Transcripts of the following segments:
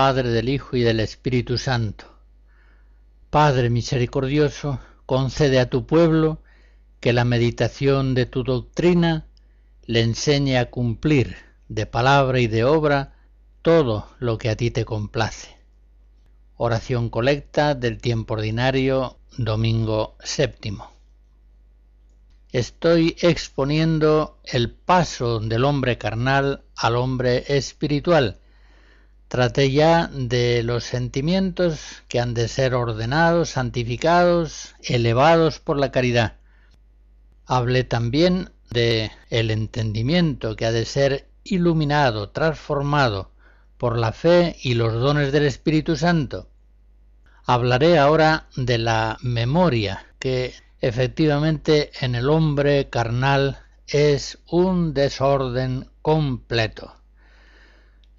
Padre, del Hijo y del Espíritu Santo. Padre misericordioso, concede a tu pueblo que la meditación de tu doctrina le enseñe a cumplir de palabra y de obra todo lo que a ti te complace. Oración colecta del tiempo ordinario, domingo séptimo. Estoy exponiendo el paso del hombre carnal al hombre espiritual, Traté ya de los sentimientos que han de ser ordenados, santificados, elevados por la caridad. Hablé también de el entendimiento que ha de ser iluminado, transformado por la fe y los dones del Espíritu Santo. Hablaré ahora de la memoria, que efectivamente en el hombre carnal es un desorden completo.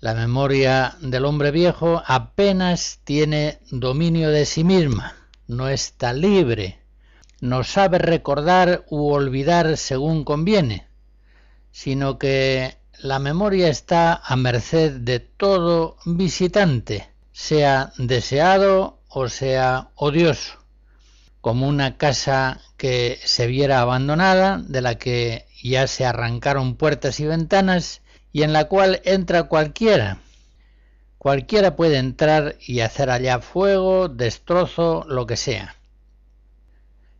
La memoria del hombre viejo apenas tiene dominio de sí misma, no está libre, no sabe recordar u olvidar según conviene, sino que la memoria está a merced de todo visitante, sea deseado o sea odioso, como una casa que se viera abandonada, de la que ya se arrancaron puertas y ventanas, y en la cual entra cualquiera. Cualquiera puede entrar y hacer allá fuego, destrozo, lo que sea.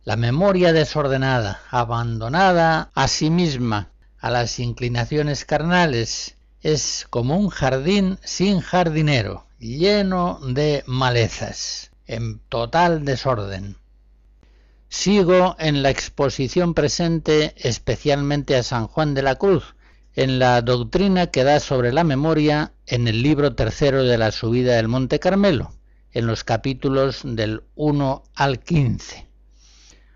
La memoria desordenada, abandonada a sí misma, a las inclinaciones carnales, es como un jardín sin jardinero, lleno de malezas, en total desorden. Sigo en la exposición presente especialmente a San Juan de la Cruz, en la doctrina que da sobre la memoria en el libro tercero de la subida del Monte Carmelo, en los capítulos del 1 al 15.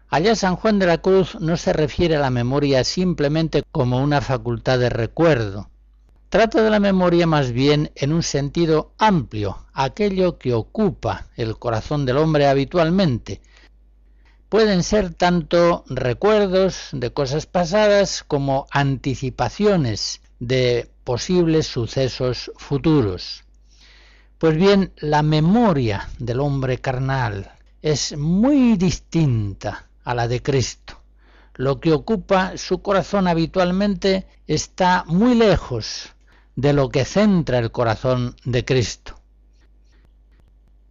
Allá San Juan de la Cruz no se refiere a la memoria simplemente como una facultad de recuerdo. Trata de la memoria más bien en un sentido amplio, aquello que ocupa el corazón del hombre habitualmente, pueden ser tanto recuerdos de cosas pasadas como anticipaciones de posibles sucesos futuros. Pues bien, la memoria del hombre carnal es muy distinta a la de Cristo. Lo que ocupa su corazón habitualmente está muy lejos de lo que centra el corazón de Cristo.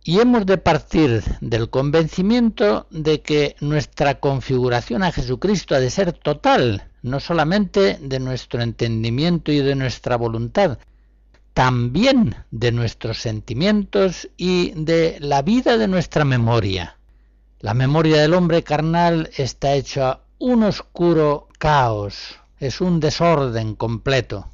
Y hemos de partir del convencimiento de que nuestra configuración a Jesucristo ha de ser total, no solamente de nuestro entendimiento y de nuestra voluntad, también de nuestros sentimientos y de la vida de nuestra memoria. La memoria del hombre carnal está hecha un oscuro caos, es un desorden completo.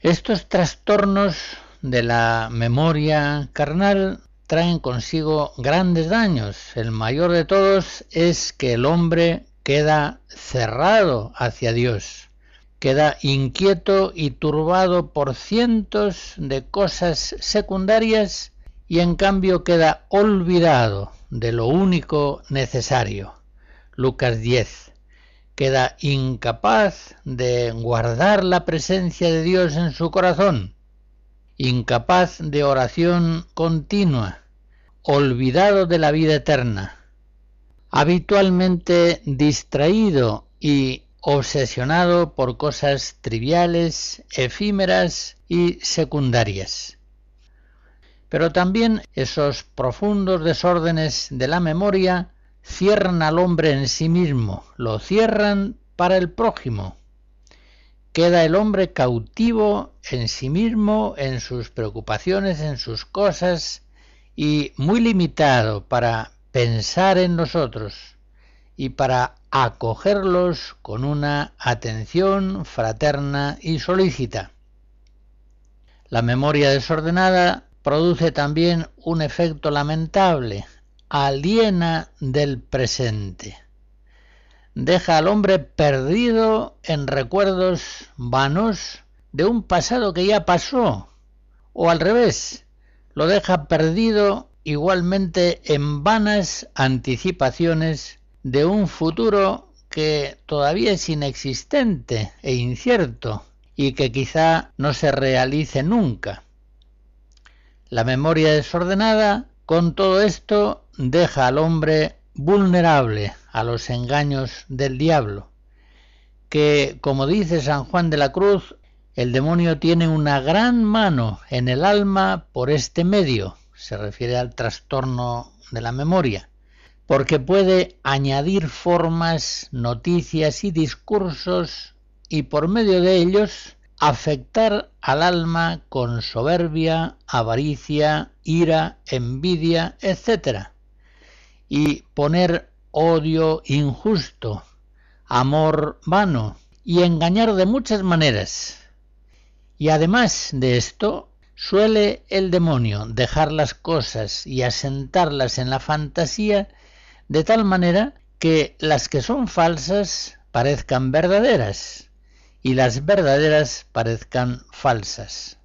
Estos trastornos de la memoria carnal traen consigo grandes daños. El mayor de todos es que el hombre queda cerrado hacia Dios, queda inquieto y turbado por cientos de cosas secundarias y en cambio queda olvidado de lo único necesario. Lucas 10. Queda incapaz de guardar la presencia de Dios en su corazón incapaz de oración continua, olvidado de la vida eterna, habitualmente distraído y obsesionado por cosas triviales, efímeras y secundarias. Pero también esos profundos desórdenes de la memoria cierran al hombre en sí mismo, lo cierran para el prójimo, queda el hombre cautivo en sí mismo, en sus preocupaciones, en sus cosas, y muy limitado para pensar en nosotros y para acogerlos con una atención fraterna y solícita. La memoria desordenada produce también un efecto lamentable, aliena del presente. Deja al hombre perdido en recuerdos vanos de un pasado que ya pasó, o al revés, lo deja perdido igualmente en vanas anticipaciones de un futuro que todavía es inexistente e incierto y que quizá no se realice nunca. La memoria desordenada, con todo esto, deja al hombre vulnerable a los engaños del diablo, que, como dice San Juan de la Cruz, el demonio tiene una gran mano en el alma por este medio, se refiere al trastorno de la memoria, porque puede añadir formas, noticias y discursos y por medio de ellos afectar al alma con soberbia, avaricia, ira, envidia, etc. y poner odio injusto, amor vano y engañar de muchas maneras. Y además de esto, suele el demonio dejar las cosas y asentarlas en la fantasía de tal manera que las que son falsas parezcan verdaderas y las verdaderas parezcan falsas.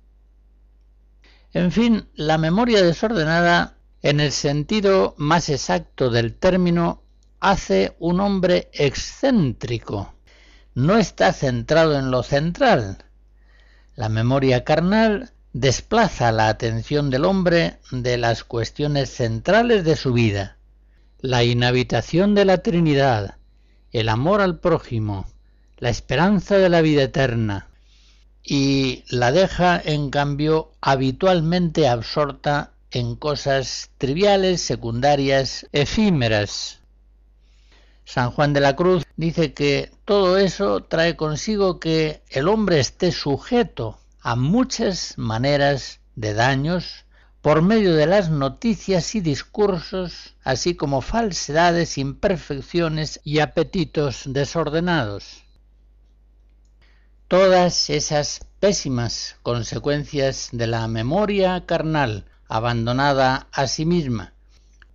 En fin, la memoria desordenada, en el sentido más exacto del término, hace un hombre excéntrico. No está centrado en lo central. La memoria carnal desplaza la atención del hombre de las cuestiones centrales de su vida. La inhabitación de la Trinidad, el amor al prójimo, la esperanza de la vida eterna, y la deja en cambio habitualmente absorta en cosas triviales, secundarias, efímeras. San Juan de la Cruz dice que todo eso trae consigo que el hombre esté sujeto a muchas maneras de daños por medio de las noticias y discursos, así como falsedades, imperfecciones y apetitos desordenados. Todas esas pésimas consecuencias de la memoria carnal abandonada a sí misma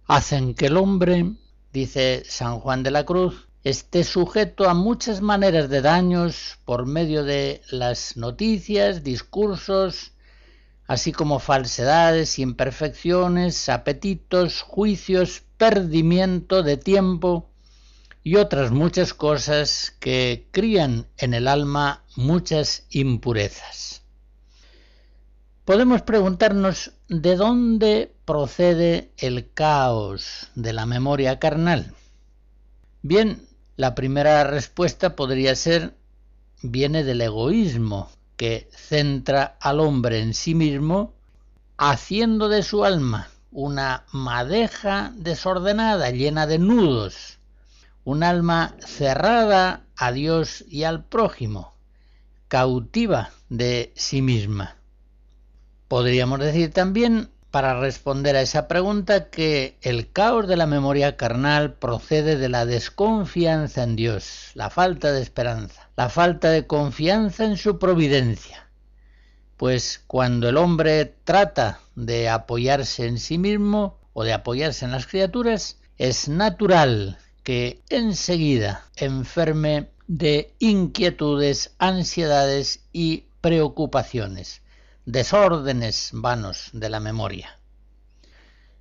hacen que el hombre, dice San Juan de la Cruz, esté sujeto a muchas maneras de daños por medio de las noticias, discursos, así como falsedades, imperfecciones, apetitos, juicios, perdimiento de tiempo, y otras muchas cosas que crían en el alma muchas impurezas. Podemos preguntarnos de dónde procede el caos de la memoria carnal. Bien, la primera respuesta podría ser viene del egoísmo, que centra al hombre en sí mismo, haciendo de su alma una madeja desordenada, llena de nudos, un alma cerrada a Dios y al prójimo, cautiva de sí misma. Podríamos decir también, para responder a esa pregunta, que el caos de la memoria carnal procede de la desconfianza en Dios, la falta de esperanza, la falta de confianza en su providencia. Pues cuando el hombre trata de apoyarse en sí mismo o de apoyarse en las criaturas, es natural que enseguida enferme de inquietudes, ansiedades y preocupaciones, desórdenes vanos de la memoria.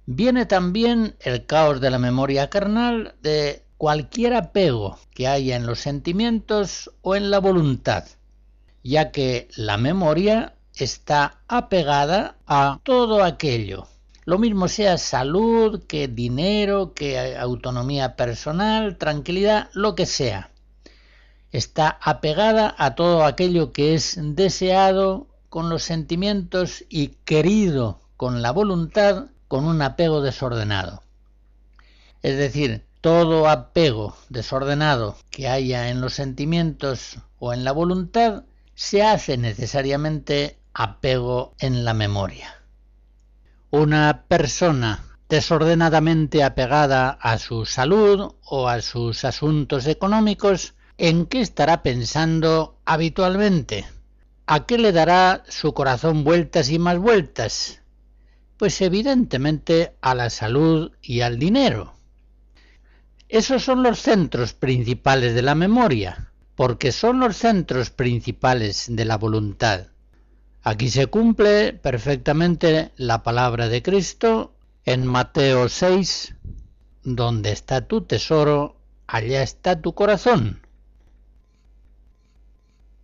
Viene también el caos de la memoria carnal de cualquier apego que haya en los sentimientos o en la voluntad, ya que la memoria está apegada a todo aquello lo mismo sea salud, que dinero, que autonomía personal, tranquilidad, lo que sea. Está apegada a todo aquello que es deseado con los sentimientos y querido con la voluntad con un apego desordenado. Es decir, todo apego desordenado que haya en los sentimientos o en la voluntad se hace necesariamente apego en la memoria. Una persona desordenadamente apegada a su salud o a sus asuntos económicos, ¿en qué estará pensando habitualmente? ¿A qué le dará su corazón vueltas y más vueltas? Pues evidentemente a la salud y al dinero. Esos son los centros principales de la memoria, porque son los centros principales de la voluntad. Aquí se cumple perfectamente la palabra de Cristo en Mateo 6, donde está tu tesoro, allá está tu corazón.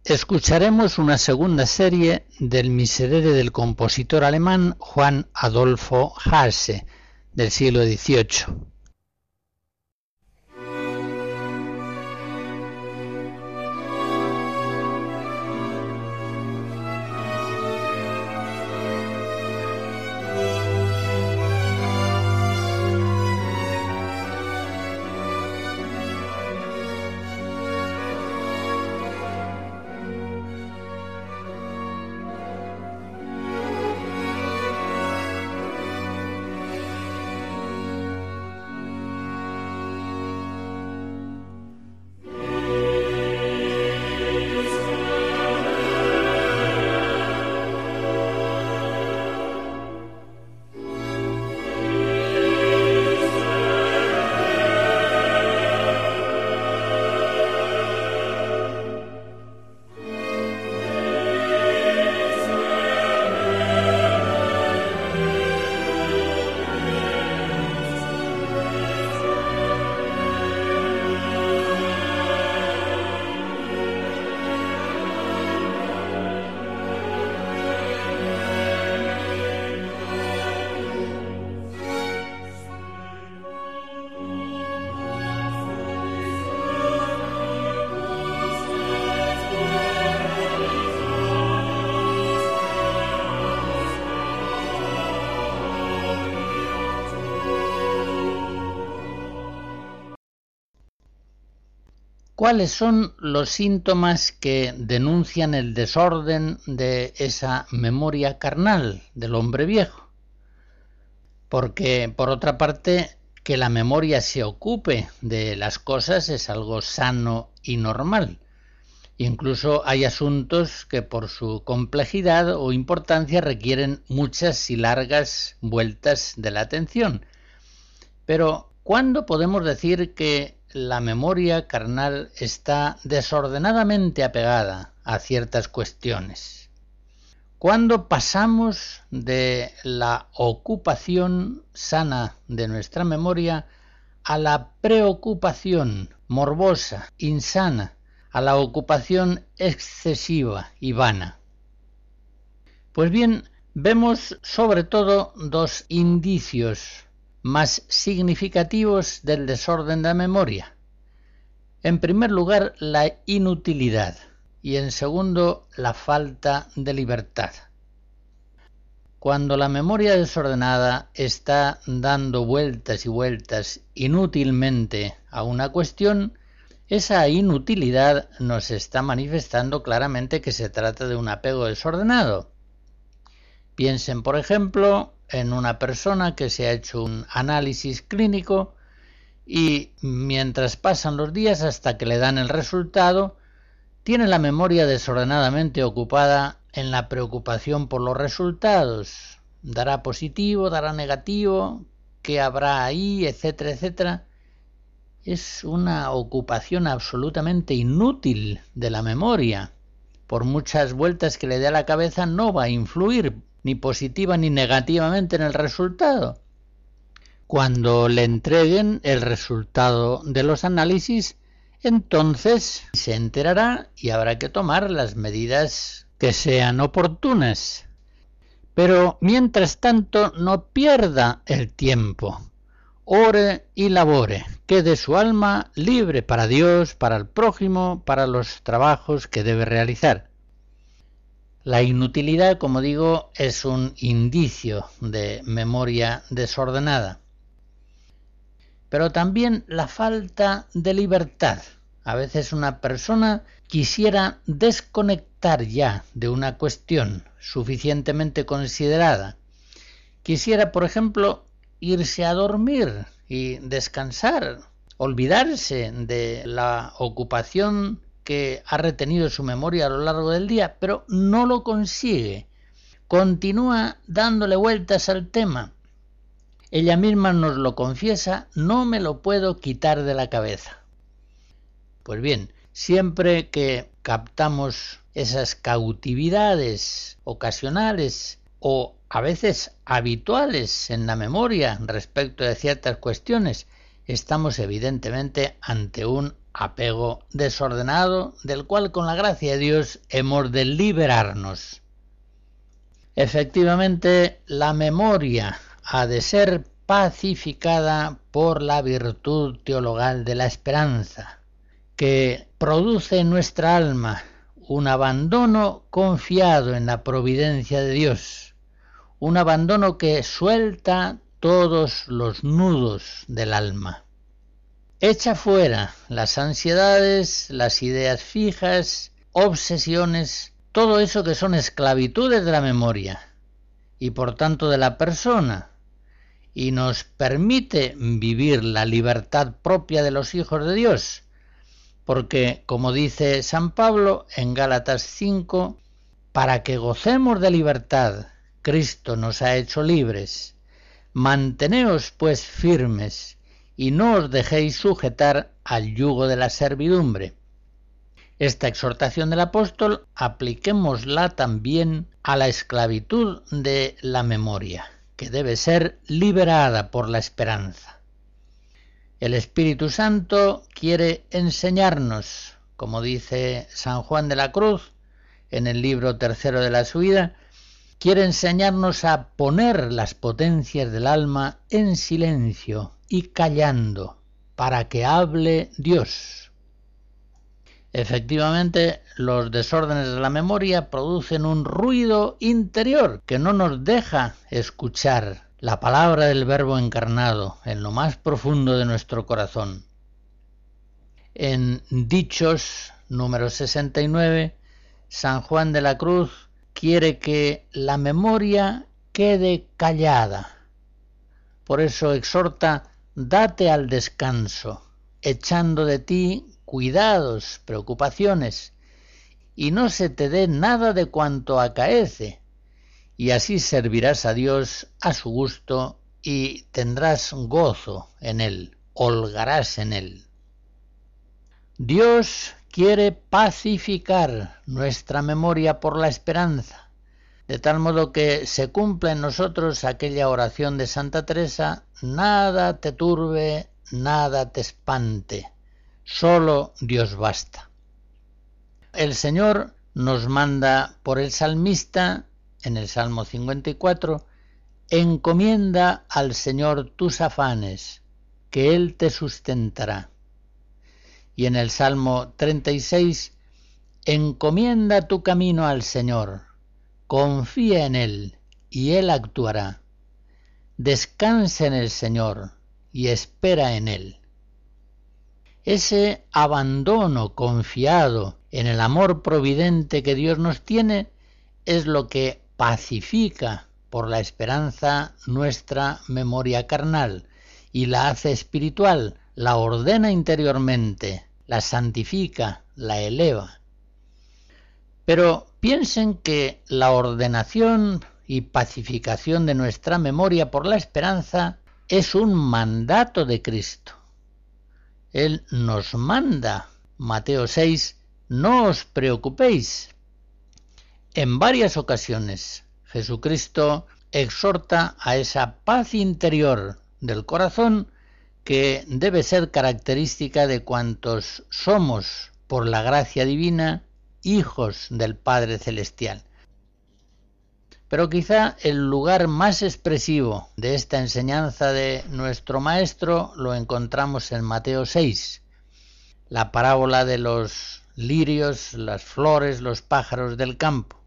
Escucharemos una segunda serie del Miserere del compositor alemán Juan Adolfo Hasse del siglo XVIII. ¿Cuáles son los síntomas que denuncian el desorden de esa memoria carnal del hombre viejo? Porque, por otra parte, que la memoria se ocupe de las cosas es algo sano y normal. Incluso hay asuntos que por su complejidad o importancia requieren muchas y largas vueltas de la atención. Pero, ¿cuándo podemos decir que la memoria carnal está desordenadamente apegada a ciertas cuestiones. Cuando pasamos de la ocupación sana de nuestra memoria a la preocupación morbosa, insana, a la ocupación excesiva y vana. Pues bien, vemos sobre todo dos indicios más significativos del desorden de memoria. En primer lugar, la inutilidad y en segundo, la falta de libertad. Cuando la memoria desordenada está dando vueltas y vueltas inútilmente a una cuestión, esa inutilidad nos está manifestando claramente que se trata de un apego desordenado. Piensen, por ejemplo, en una persona que se ha hecho un análisis clínico y mientras pasan los días hasta que le dan el resultado, tiene la memoria desordenadamente ocupada en la preocupación por los resultados. Dará positivo, dará negativo, qué habrá ahí, etcétera, etcétera. Es una ocupación absolutamente inútil de la memoria. Por muchas vueltas que le dé a la cabeza no va a influir ni positiva ni negativamente en el resultado. Cuando le entreguen el resultado de los análisis, entonces se enterará y habrá que tomar las medidas que sean oportunas. Pero mientras tanto no pierda el tiempo. Ore y labore, quede su alma libre para Dios, para el prójimo, para los trabajos que debe realizar. La inutilidad, como digo, es un indicio de memoria desordenada. Pero también la falta de libertad. A veces una persona quisiera desconectar ya de una cuestión suficientemente considerada. Quisiera, por ejemplo, irse a dormir y descansar, olvidarse de la ocupación que ha retenido su memoria a lo largo del día, pero no lo consigue, continúa dándole vueltas al tema. Ella misma nos lo confiesa, no me lo puedo quitar de la cabeza. Pues bien, siempre que captamos esas cautividades ocasionales o a veces habituales en la memoria respecto de ciertas cuestiones, estamos evidentemente ante un apego desordenado del cual con la gracia de Dios hemos de liberarnos. Efectivamente, la memoria ha de ser pacificada por la virtud teologal de la esperanza, que produce en nuestra alma un abandono confiado en la providencia de Dios, un abandono que suelta todos los nudos del alma. Echa fuera las ansiedades, las ideas fijas, obsesiones, todo eso que son esclavitudes de la memoria y por tanto de la persona, y nos permite vivir la libertad propia de los hijos de Dios, porque, como dice San Pablo en Gálatas 5, para que gocemos de libertad, Cristo nos ha hecho libres. Manteneos pues firmes y no os dejéis sujetar al yugo de la servidumbre. Esta exhortación del apóstol apliquémosla también a la esclavitud de la memoria, que debe ser liberada por la esperanza. El Espíritu Santo quiere enseñarnos, como dice San Juan de la Cruz en el libro tercero de la su vida, quiere enseñarnos a poner las potencias del alma en silencio y callando para que hable Dios. Efectivamente, los desórdenes de la memoria producen un ruido interior que no nos deja escuchar la palabra del Verbo encarnado en lo más profundo de nuestro corazón. En Dichos número 69, San Juan de la Cruz quiere que la memoria quede callada. Por eso exhorta, date al descanso, echando de ti cuidados, preocupaciones, y no se te dé nada de cuanto acaece, y así servirás a Dios a su gusto y tendrás gozo en él, holgarás en él. Dios quiere pacificar nuestra memoria por la esperanza, de tal modo que se cumpla en nosotros aquella oración de Santa Teresa, nada te turbe, nada te espante, solo Dios basta. El Señor nos manda por el salmista, en el Salmo 54, encomienda al Señor tus afanes, que Él te sustentará y en el Salmo 36, encomienda tu camino al Señor, confía en Él y Él actuará. Descansa en el Señor y espera en Él. Ese abandono confiado en el amor providente que Dios nos tiene es lo que pacifica por la esperanza nuestra memoria carnal y la hace espiritual, la ordena interiormente, la santifica, la eleva. Pero piensen que la ordenación y pacificación de nuestra memoria por la esperanza es un mandato de Cristo. Él nos manda, Mateo 6, no os preocupéis. En varias ocasiones Jesucristo exhorta a esa paz interior del corazón que debe ser característica de cuantos somos, por la gracia divina, hijos del Padre Celestial. Pero quizá el lugar más expresivo de esta enseñanza de nuestro Maestro lo encontramos en Mateo 6, la parábola de los lirios, las flores, los pájaros del campo.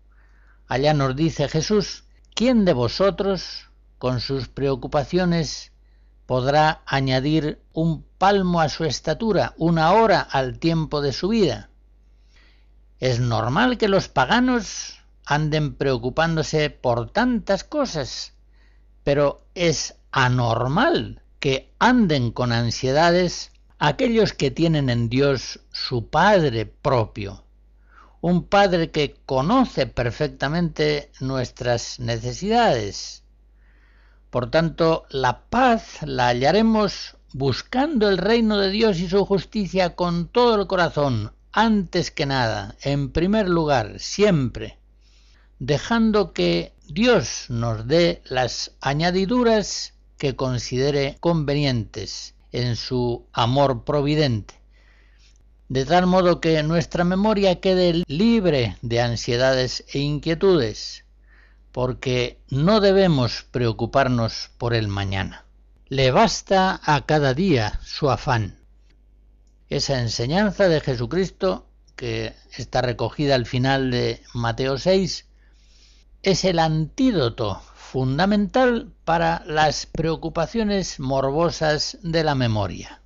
Allá nos dice Jesús, ¿quién de vosotros, con sus preocupaciones, podrá añadir un palmo a su estatura, una hora al tiempo de su vida. Es normal que los paganos anden preocupándose por tantas cosas, pero es anormal que anden con ansiedades aquellos que tienen en Dios su Padre propio, un Padre que conoce perfectamente nuestras necesidades. Por tanto, la paz la hallaremos buscando el reino de Dios y su justicia con todo el corazón, antes que nada, en primer lugar, siempre, dejando que Dios nos dé las añadiduras que considere convenientes en su amor providente. De tal modo que nuestra memoria quede libre de ansiedades e inquietudes, porque no debemos preocuparnos por el mañana. Le basta a cada día su afán. Esa enseñanza de Jesucristo, que está recogida al final de Mateo 6, es el antídoto fundamental para las preocupaciones morbosas de la memoria.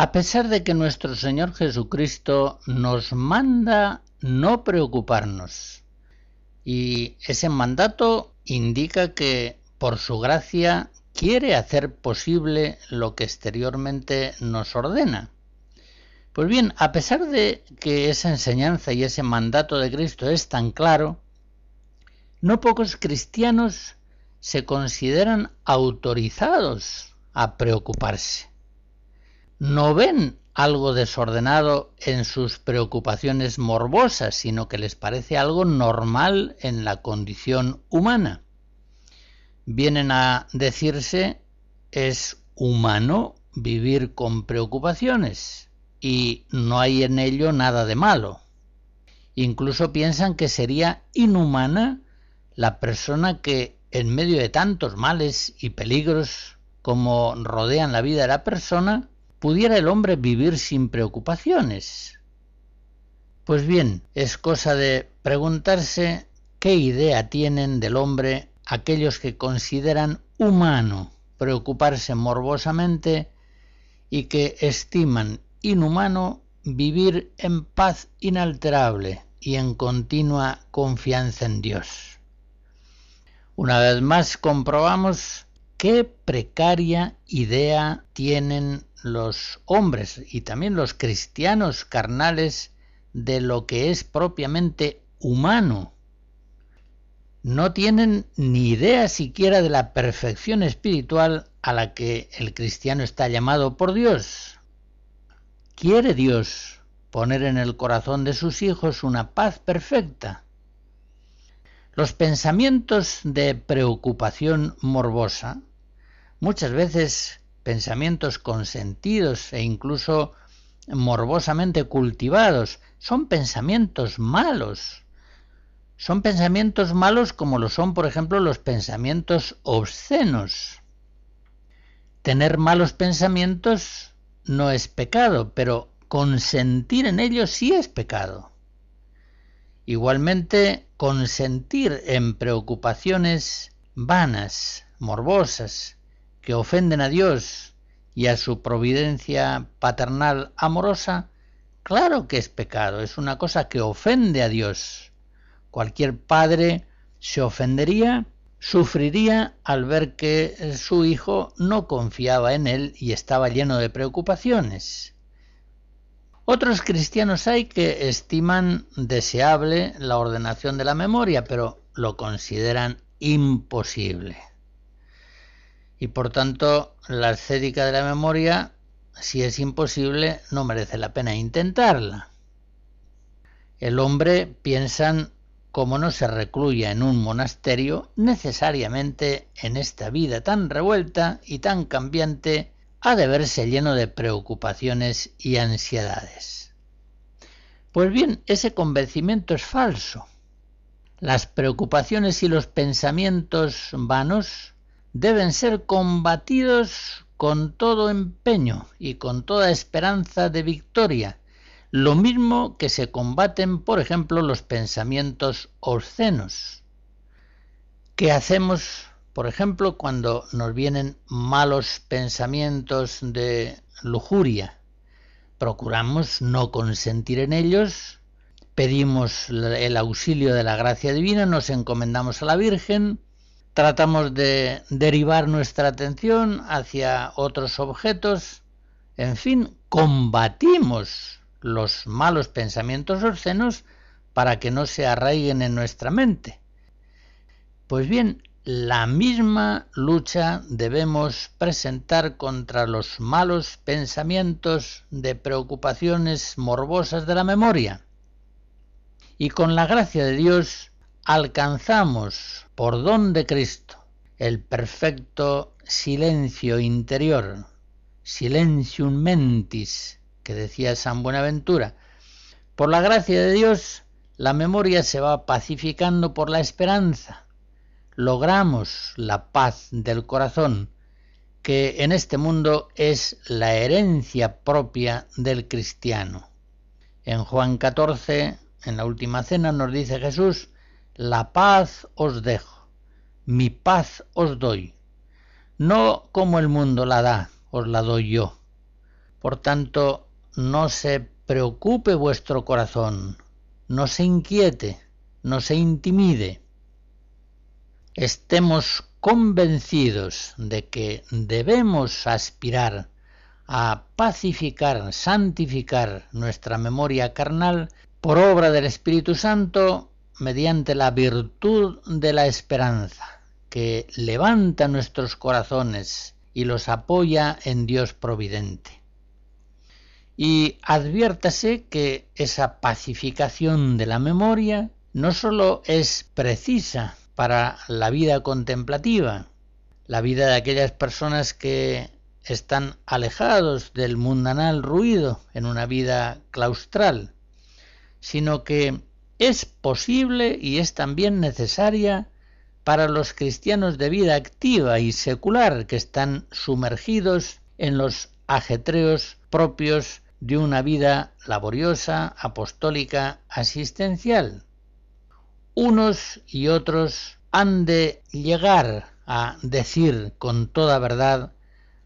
A pesar de que nuestro Señor Jesucristo nos manda no preocuparnos, y ese mandato indica que por su gracia quiere hacer posible lo que exteriormente nos ordena. Pues bien, a pesar de que esa enseñanza y ese mandato de Cristo es tan claro, no pocos cristianos se consideran autorizados a preocuparse no ven algo desordenado en sus preocupaciones morbosas, sino que les parece algo normal en la condición humana. Vienen a decirse es humano vivir con preocupaciones y no hay en ello nada de malo. Incluso piensan que sería inhumana la persona que en medio de tantos males y peligros como rodean la vida de la persona, pudiera el hombre vivir sin preocupaciones. Pues bien, es cosa de preguntarse qué idea tienen del hombre aquellos que consideran humano preocuparse morbosamente y que estiman inhumano vivir en paz inalterable y en continua confianza en Dios. Una vez más comprobamos qué precaria idea tienen los hombres y también los cristianos carnales de lo que es propiamente humano. No tienen ni idea siquiera de la perfección espiritual a la que el cristiano está llamado por Dios. ¿Quiere Dios poner en el corazón de sus hijos una paz perfecta? Los pensamientos de preocupación morbosa muchas veces pensamientos consentidos e incluso morbosamente cultivados, son pensamientos malos. Son pensamientos malos como lo son, por ejemplo, los pensamientos obscenos. Tener malos pensamientos no es pecado, pero consentir en ellos sí es pecado. Igualmente, consentir en preocupaciones vanas, morbosas, que ofenden a Dios y a su providencia paternal amorosa, claro que es pecado, es una cosa que ofende a Dios. Cualquier padre se ofendería, sufriría al ver que su hijo no confiaba en él y estaba lleno de preocupaciones. Otros cristianos hay que estiman deseable la ordenación de la memoria, pero lo consideran imposible. Y por tanto, la ascética de la memoria, si es imposible, no merece la pena intentarla. El hombre, piensan, como no se recluya en un monasterio, necesariamente en esta vida tan revuelta y tan cambiante, ha de verse lleno de preocupaciones y ansiedades. Pues bien, ese convencimiento es falso. Las preocupaciones y los pensamientos vanos deben ser combatidos con todo empeño y con toda esperanza de victoria, lo mismo que se combaten, por ejemplo, los pensamientos obscenos. ¿Qué hacemos, por ejemplo, cuando nos vienen malos pensamientos de lujuria? Procuramos no consentir en ellos, pedimos el auxilio de la gracia divina, nos encomendamos a la Virgen, tratamos de derivar nuestra atención hacia otros objetos, en fin, combatimos los malos pensamientos obscenos para que no se arraiguen en nuestra mente. Pues bien, la misma lucha debemos presentar contra los malos pensamientos de preocupaciones morbosas de la memoria. Y con la gracia de Dios alcanzamos, por don de Cristo, el perfecto silencio interior, silencium mentis, que decía San Buenaventura. Por la gracia de Dios, la memoria se va pacificando por la esperanza. Logramos la paz del corazón, que en este mundo es la herencia propia del cristiano. En Juan 14, en la última cena, nos dice Jesús, la paz os dejo, mi paz os doy. No como el mundo la da, os la doy yo. Por tanto, no se preocupe vuestro corazón, no se inquiete, no se intimide. Estemos convencidos de que debemos aspirar a pacificar, santificar nuestra memoria carnal por obra del Espíritu Santo mediante la virtud de la esperanza, que levanta nuestros corazones y los apoya en Dios providente. Y adviértase que esa pacificación de la memoria no sólo es precisa para la vida contemplativa, la vida de aquellas personas que están alejados del mundanal ruido en una vida claustral, sino que es posible y es también necesaria para los cristianos de vida activa y secular que están sumergidos en los ajetreos propios de una vida laboriosa, apostólica, asistencial. Unos y otros han de llegar a decir con toda verdad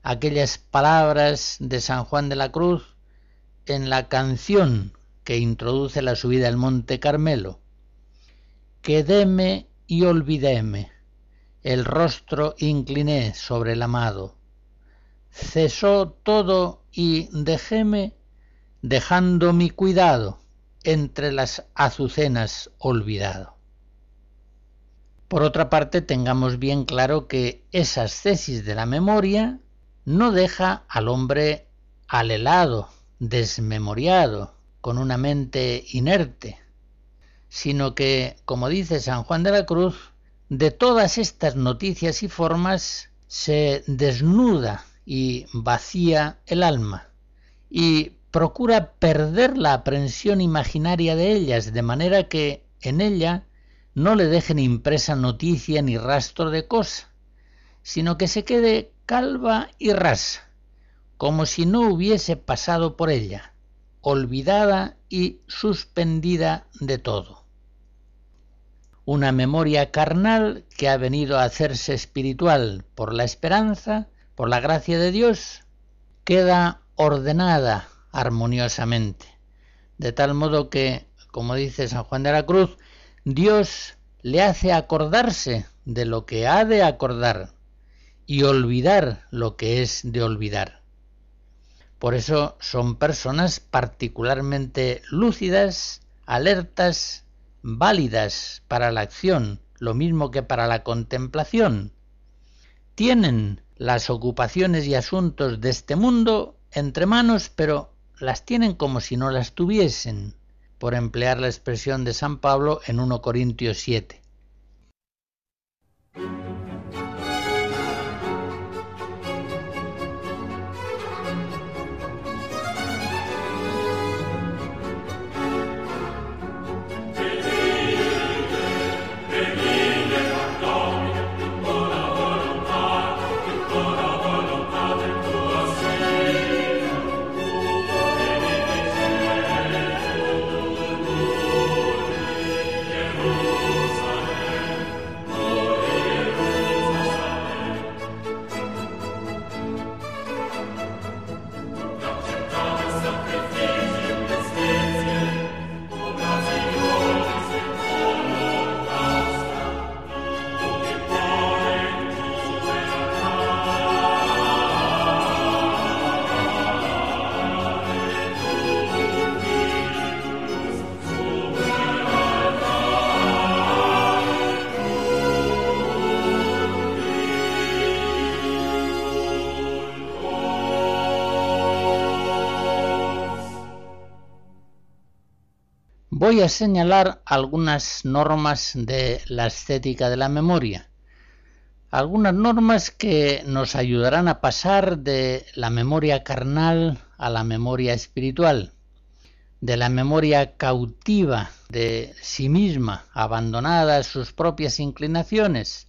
aquellas palabras de San Juan de la Cruz en la canción que introduce la subida al Monte Carmelo. Quedéme y olvidéme, el rostro incliné sobre el amado. Cesó todo y dejéme dejando mi cuidado entre las azucenas olvidado. Por otra parte, tengamos bien claro que esas tesis de la memoria no deja al hombre alelado, desmemoriado, con una mente inerte, sino que, como dice San Juan de la Cruz, de todas estas noticias y formas se desnuda y vacía el alma, y procura perder la aprensión imaginaria de ellas, de manera que en ella no le dejen impresa noticia ni rastro de cosa, sino que se quede calva y rasa, como si no hubiese pasado por ella, olvidada y suspendida de todo. Una memoria carnal que ha venido a hacerse espiritual por la esperanza, por la gracia de Dios, queda ordenada armoniosamente, de tal modo que, como dice San Juan de la Cruz, Dios le hace acordarse de lo que ha de acordar y olvidar lo que es de olvidar. Por eso son personas particularmente lúcidas, alertas, válidas para la acción, lo mismo que para la contemplación. Tienen las ocupaciones y asuntos de este mundo entre manos, pero las tienen como si no las tuviesen, por emplear la expresión de San Pablo en 1 Corintios 7. Voy a señalar algunas normas de la estética de la memoria, algunas normas que nos ayudarán a pasar de la memoria carnal a la memoria espiritual, de la memoria cautiva de sí misma, abandonada a sus propias inclinaciones,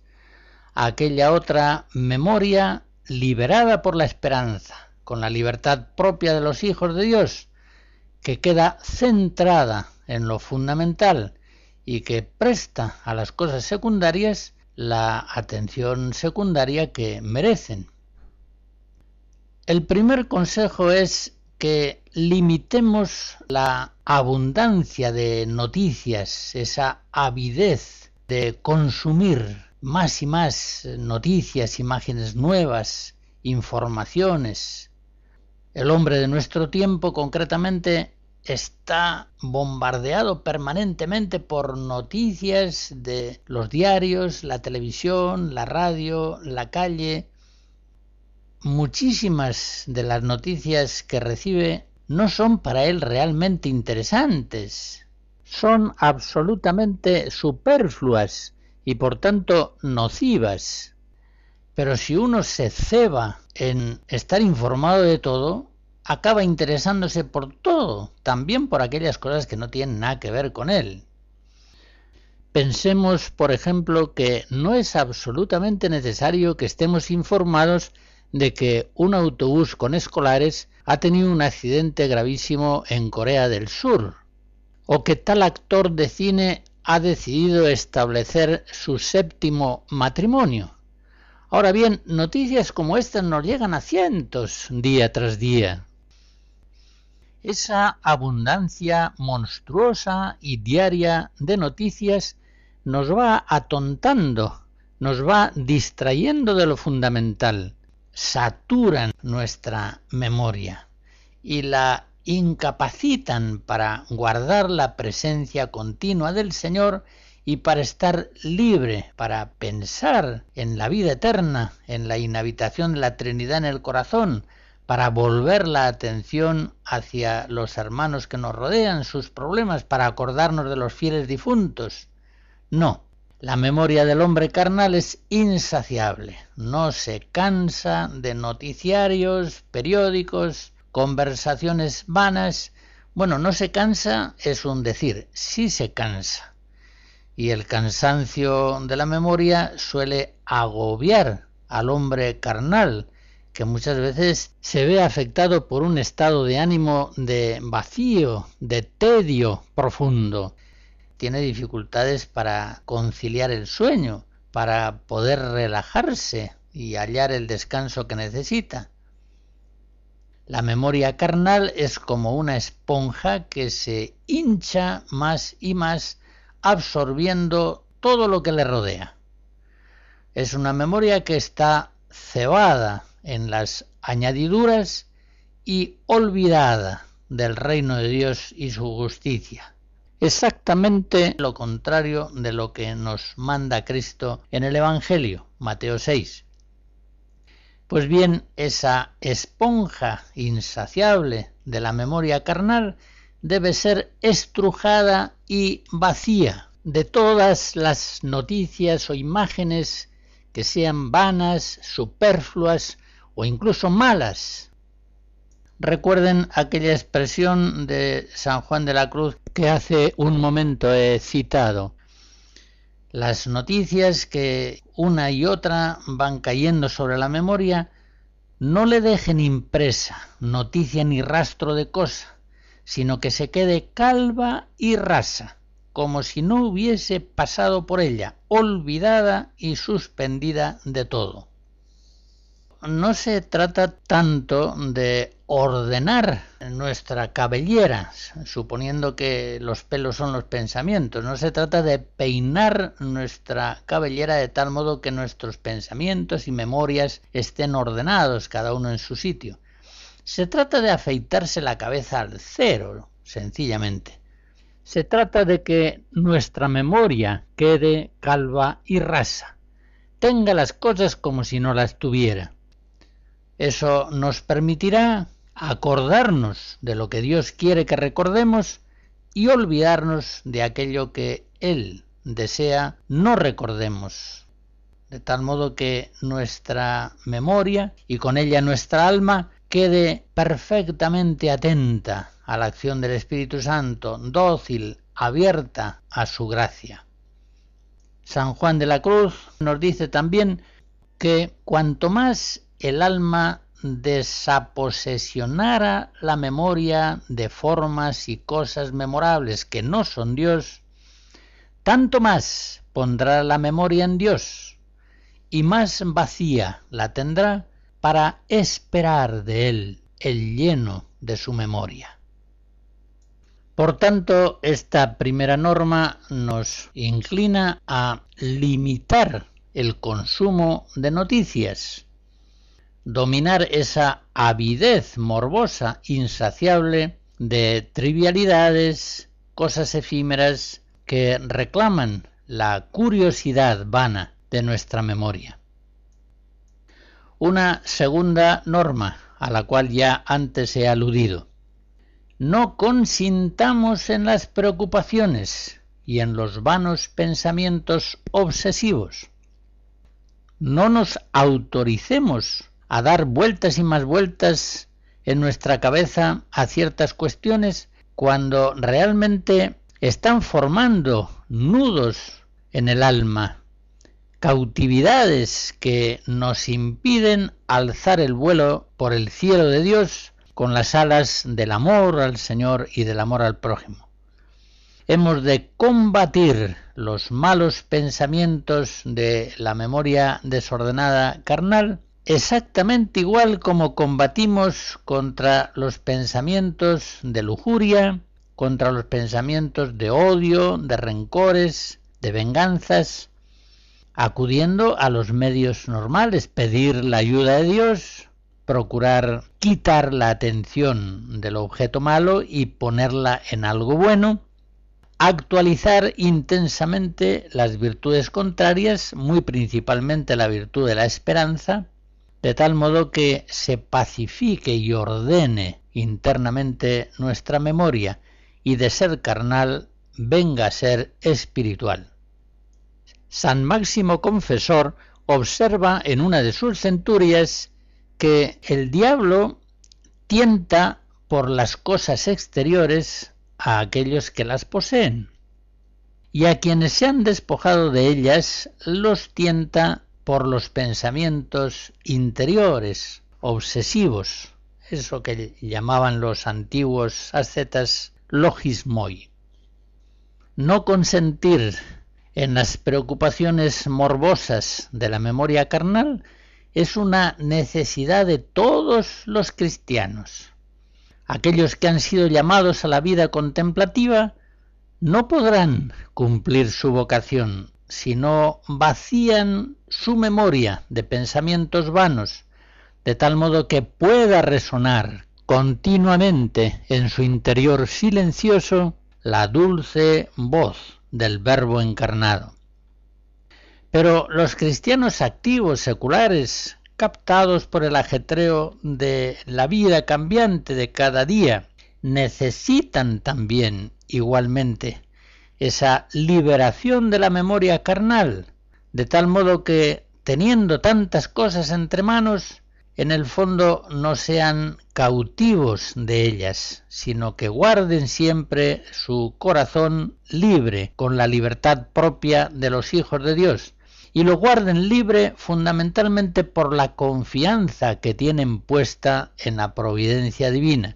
a aquella otra memoria liberada por la esperanza, con la libertad propia de los hijos de Dios, que queda centrada en lo fundamental y que presta a las cosas secundarias la atención secundaria que merecen. El primer consejo es que limitemos la abundancia de noticias, esa avidez de consumir más y más noticias, imágenes nuevas, informaciones. El hombre de nuestro tiempo concretamente está bombardeado permanentemente por noticias de los diarios, la televisión, la radio, la calle. Muchísimas de las noticias que recibe no son para él realmente interesantes, son absolutamente superfluas y por tanto nocivas. Pero si uno se ceba en estar informado de todo, acaba interesándose por todo, también por aquellas cosas que no tienen nada que ver con él. Pensemos, por ejemplo, que no es absolutamente necesario que estemos informados de que un autobús con escolares ha tenido un accidente gravísimo en Corea del Sur, o que tal actor de cine ha decidido establecer su séptimo matrimonio. Ahora bien, noticias como estas nos llegan a cientos día tras día esa abundancia monstruosa y diaria de noticias nos va atontando, nos va distrayendo de lo fundamental, saturan nuestra memoria y la incapacitan para guardar la presencia continua del Señor y para estar libre, para pensar en la vida eterna, en la inhabitación de la Trinidad en el corazón, para volver la atención hacia los hermanos que nos rodean, sus problemas, para acordarnos de los fieles difuntos. No, la memoria del hombre carnal es insaciable, no se cansa de noticiarios, periódicos, conversaciones vanas. Bueno, no se cansa es un decir, sí se cansa. Y el cansancio de la memoria suele agobiar al hombre carnal, que muchas veces se ve afectado por un estado de ánimo de vacío, de tedio profundo. Tiene dificultades para conciliar el sueño, para poder relajarse y hallar el descanso que necesita. La memoria carnal es como una esponja que se hincha más y más absorbiendo todo lo que le rodea. Es una memoria que está cebada en las añadiduras y olvidada del reino de Dios y su justicia. Exactamente lo contrario de lo que nos manda Cristo en el Evangelio, Mateo 6. Pues bien, esa esponja insaciable de la memoria carnal debe ser estrujada y vacía de todas las noticias o imágenes que sean vanas, superfluas o incluso malas. Recuerden aquella expresión de San Juan de la Cruz que hace un momento he citado. Las noticias que una y otra van cayendo sobre la memoria no le dejen impresa noticia ni rastro de cosa, sino que se quede calva y rasa como si no hubiese pasado por ella, olvidada y suspendida de todo. No se trata tanto de ordenar nuestra cabellera, suponiendo que los pelos son los pensamientos, no se trata de peinar nuestra cabellera de tal modo que nuestros pensamientos y memorias estén ordenados, cada uno en su sitio. Se trata de afeitarse la cabeza al cero, sencillamente se trata de que nuestra memoria quede calva y rasa, tenga las cosas como si no las tuviera. Eso nos permitirá acordarnos de lo que Dios quiere que recordemos y olvidarnos de aquello que Él desea no recordemos. De tal modo que nuestra memoria y con ella nuestra alma quede perfectamente atenta a la acción del Espíritu Santo, dócil, abierta a su gracia. San Juan de la Cruz nos dice también que cuanto más el alma desaposesionara la memoria de formas y cosas memorables que no son Dios, tanto más pondrá la memoria en Dios y más vacía la tendrá para esperar de Él el lleno de su memoria. Por tanto, esta primera norma nos inclina a limitar el consumo de noticias, dominar esa avidez morbosa, insaciable de trivialidades, cosas efímeras que reclaman la curiosidad vana de nuestra memoria. Una segunda norma a la cual ya antes he aludido no consintamos en las preocupaciones y en los vanos pensamientos obsesivos. No nos autoricemos a dar vueltas y más vueltas en nuestra cabeza a ciertas cuestiones cuando realmente están formando nudos en el alma, cautividades que nos impiden alzar el vuelo por el cielo de Dios con las alas del amor al Señor y del amor al prójimo. Hemos de combatir los malos pensamientos de la memoria desordenada carnal exactamente igual como combatimos contra los pensamientos de lujuria, contra los pensamientos de odio, de rencores, de venganzas, acudiendo a los medios normales, pedir la ayuda de Dios, procurar quitar la atención del objeto malo y ponerla en algo bueno, actualizar intensamente las virtudes contrarias, muy principalmente la virtud de la esperanza, de tal modo que se pacifique y ordene internamente nuestra memoria y de ser carnal venga a ser espiritual. San Máximo Confesor observa en una de sus centurias que el diablo tienta por las cosas exteriores a aquellos que las poseen, y a quienes se han despojado de ellas los tienta por los pensamientos interiores obsesivos, eso que llamaban los antiguos ascetas logismoi. No consentir en las preocupaciones morbosas de la memoria carnal es una necesidad de todos los cristianos. Aquellos que han sido llamados a la vida contemplativa no podrán cumplir su vocación si no vacían su memoria de pensamientos vanos, de tal modo que pueda resonar continuamente en su interior silencioso la dulce voz del Verbo encarnado. Pero los cristianos activos, seculares, captados por el ajetreo de la vida cambiante de cada día, necesitan también igualmente esa liberación de la memoria carnal, de tal modo que, teniendo tantas cosas entre manos, en el fondo no sean cautivos de ellas, sino que guarden siempre su corazón libre, con la libertad propia de los hijos de Dios, y lo guarden libre fundamentalmente por la confianza que tienen puesta en la providencia divina.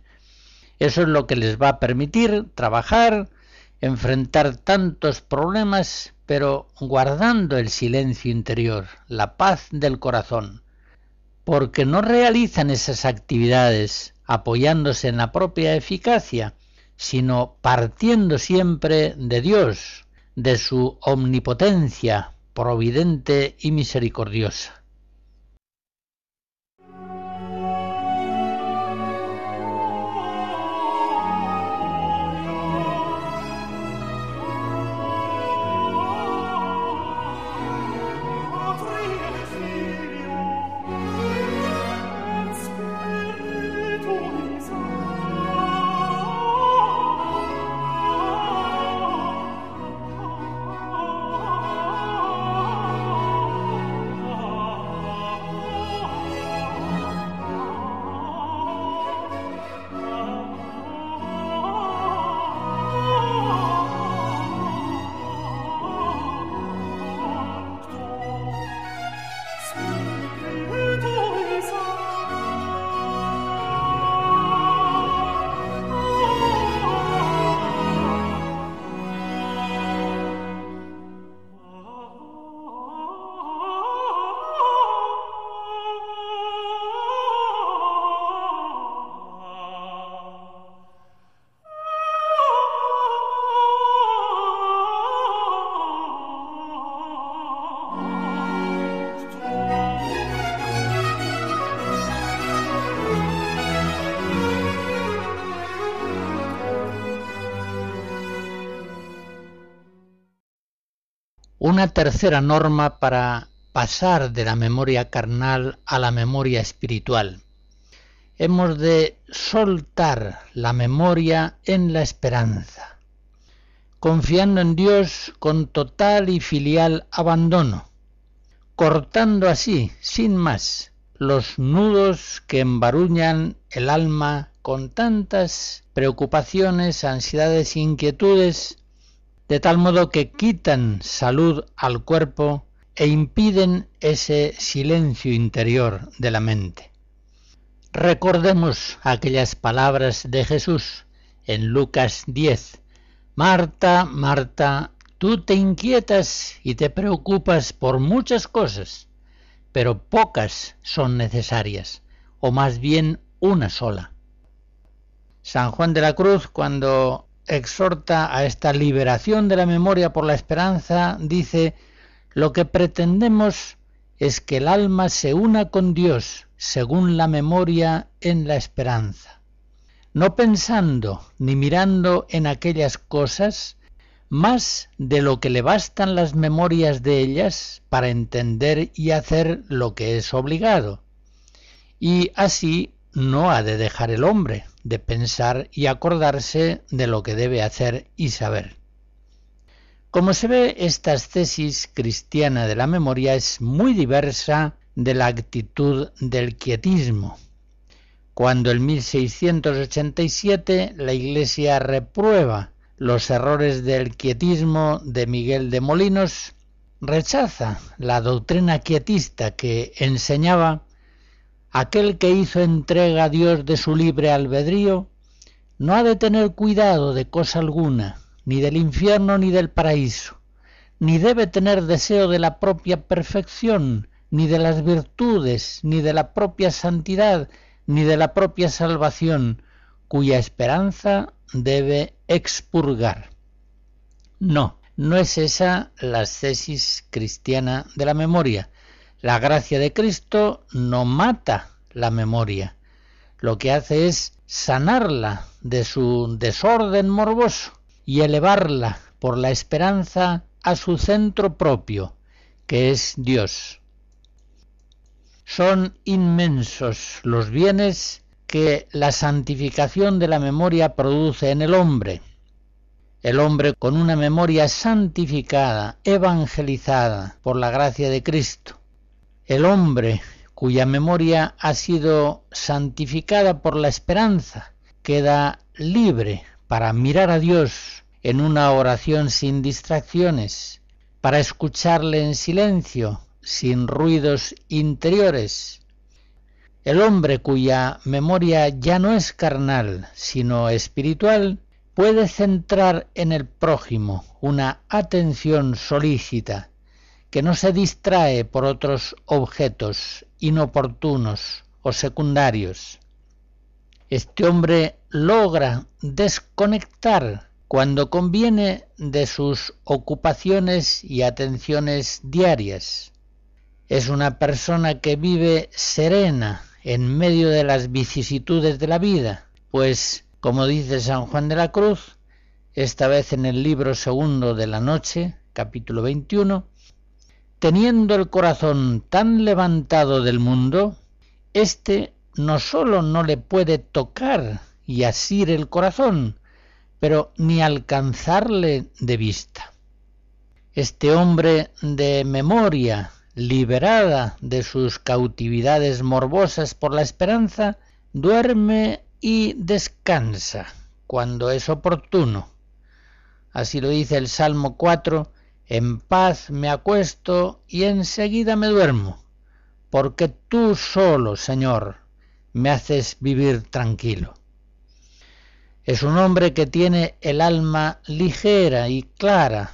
Eso es lo que les va a permitir trabajar, enfrentar tantos problemas, pero guardando el silencio interior, la paz del corazón, porque no realizan esas actividades apoyándose en la propia eficacia, sino partiendo siempre de Dios, de su omnipotencia providente y misericordiosa. Una tercera norma para pasar de la memoria carnal a la memoria espiritual. Hemos de soltar la memoria en la esperanza, confiando en Dios con total y filial abandono, cortando así, sin más, los nudos que embaruñan el alma con tantas preocupaciones, ansiedades e inquietudes de tal modo que quitan salud al cuerpo e impiden ese silencio interior de la mente. Recordemos aquellas palabras de Jesús en Lucas 10. Marta, Marta, tú te inquietas y te preocupas por muchas cosas, pero pocas son necesarias, o más bien una sola. San Juan de la Cruz, cuando exhorta a esta liberación de la memoria por la esperanza, dice, lo que pretendemos es que el alma se una con Dios según la memoria en la esperanza, no pensando ni mirando en aquellas cosas más de lo que le bastan las memorias de ellas para entender y hacer lo que es obligado, y así no ha de dejar el hombre de pensar y acordarse de lo que debe hacer y saber. Como se ve, esta tesis cristiana de la memoria es muy diversa de la actitud del quietismo. Cuando en 1687 la Iglesia reprueba los errores del quietismo de Miguel de Molinos, rechaza la doctrina quietista que enseñaba aquel que hizo entrega a Dios de su libre albedrío, no ha de tener cuidado de cosa alguna, ni del infierno ni del paraíso, ni debe tener deseo de la propia perfección, ni de las virtudes, ni de la propia santidad, ni de la propia salvación, cuya esperanza debe expurgar. No, no es esa la tesis cristiana de la memoria. La gracia de Cristo no mata la memoria. Lo que hace es sanarla de su desorden morboso y elevarla por la esperanza a su centro propio, que es Dios. Son inmensos los bienes que la santificación de la memoria produce en el hombre. El hombre con una memoria santificada, evangelizada por la gracia de Cristo. El hombre cuya memoria ha sido santificada por la esperanza, queda libre para mirar a Dios en una oración sin distracciones, para escucharle en silencio, sin ruidos interiores. El hombre cuya memoria ya no es carnal, sino espiritual, puede centrar en el prójimo una atención solícita, que no se distrae por otros objetos inoportunos o secundarios. Este hombre logra desconectar cuando conviene de sus ocupaciones y atenciones diarias. Es una persona que vive serena en medio de las vicisitudes de la vida, pues, como dice San Juan de la Cruz, esta vez en el libro segundo de la noche, capítulo 21, teniendo el corazón tan levantado del mundo, éste no sólo no le puede tocar y asir el corazón, pero ni alcanzarle de vista. Este hombre de memoria, liberada de sus cautividades morbosas por la esperanza, duerme y descansa cuando es oportuno. Así lo dice el Salmo 4, en paz me acuesto y enseguida me duermo, porque tú solo, Señor, me haces vivir tranquilo. Es un hombre que tiene el alma ligera y clara,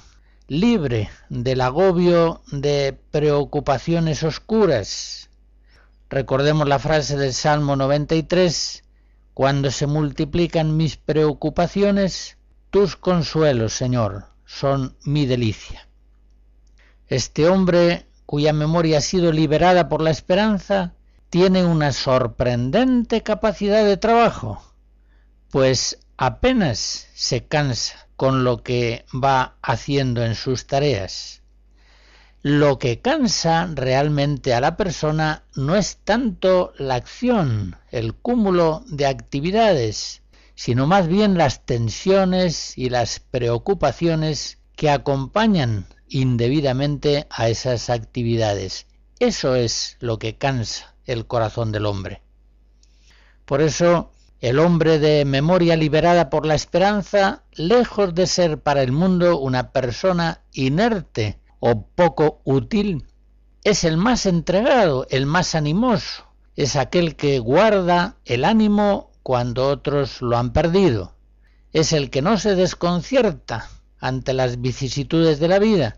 libre del agobio de preocupaciones oscuras. Recordemos la frase del Salmo 93, cuando se multiplican mis preocupaciones, tus consuelos, Señor, son mi delicia. Este hombre, cuya memoria ha sido liberada por la esperanza, tiene una sorprendente capacidad de trabajo, pues apenas se cansa con lo que va haciendo en sus tareas. Lo que cansa realmente a la persona no es tanto la acción, el cúmulo de actividades, sino más bien las tensiones y las preocupaciones que acompañan indebidamente a esas actividades. Eso es lo que cansa el corazón del hombre. Por eso el hombre de memoria liberada por la esperanza, lejos de ser para el mundo una persona inerte o poco útil, es el más entregado, el más animoso, es aquel que guarda el ánimo cuando otros lo han perdido, es el que no se desconcierta ante las vicisitudes de la vida,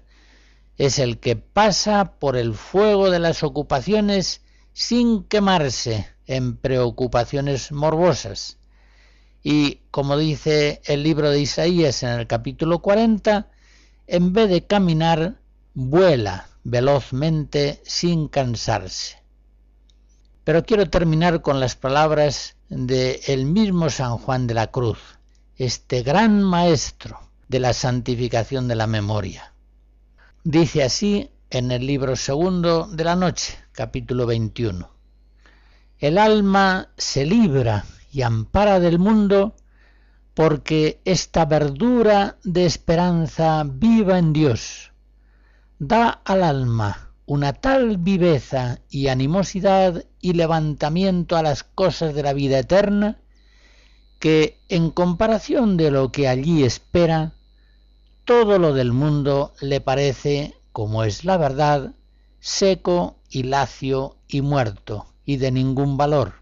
es el que pasa por el fuego de las ocupaciones sin quemarse en preocupaciones morbosas. Y como dice el libro de Isaías en el capítulo 40, en vez de caminar, vuela velozmente sin cansarse. Pero quiero terminar con las palabras de el mismo San Juan de la Cruz, este gran maestro de la santificación de la memoria. Dice así en el libro segundo de la noche, capítulo 21 el alma se libra y ampara del mundo porque esta verdura de esperanza viva en Dios da al alma una tal viveza y animosidad y levantamiento a las cosas de la vida eterna que en comparación de lo que allí espera, todo lo del mundo le parece, como es la verdad, seco y lacio y muerto y de ningún valor.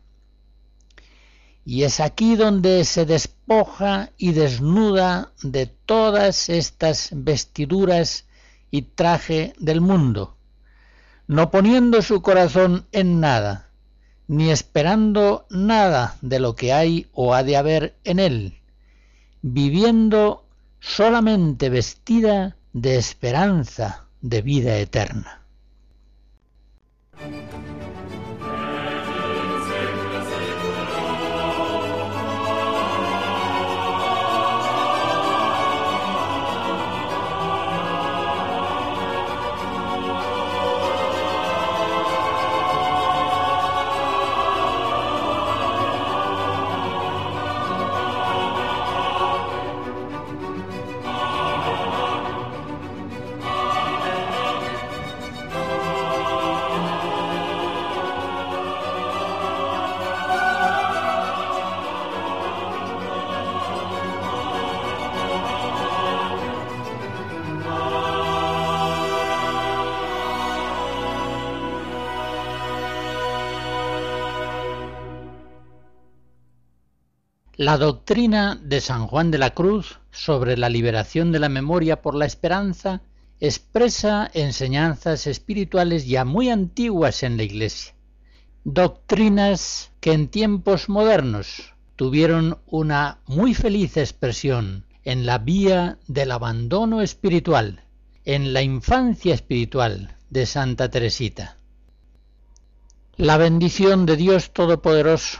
Y es aquí donde se despoja y desnuda de todas estas vestiduras y traje del mundo, no poniendo su corazón en nada, ni esperando nada de lo que hay o ha de haber en él, viviendo solamente vestida de esperanza de vida eterna. La doctrina de San Juan de la Cruz sobre la liberación de la memoria por la esperanza expresa enseñanzas espirituales ya muy antiguas en la Iglesia, doctrinas que en tiempos modernos tuvieron una muy feliz expresión en la vía del abandono espiritual, en la infancia espiritual de Santa Teresita. La bendición de Dios Todopoderoso,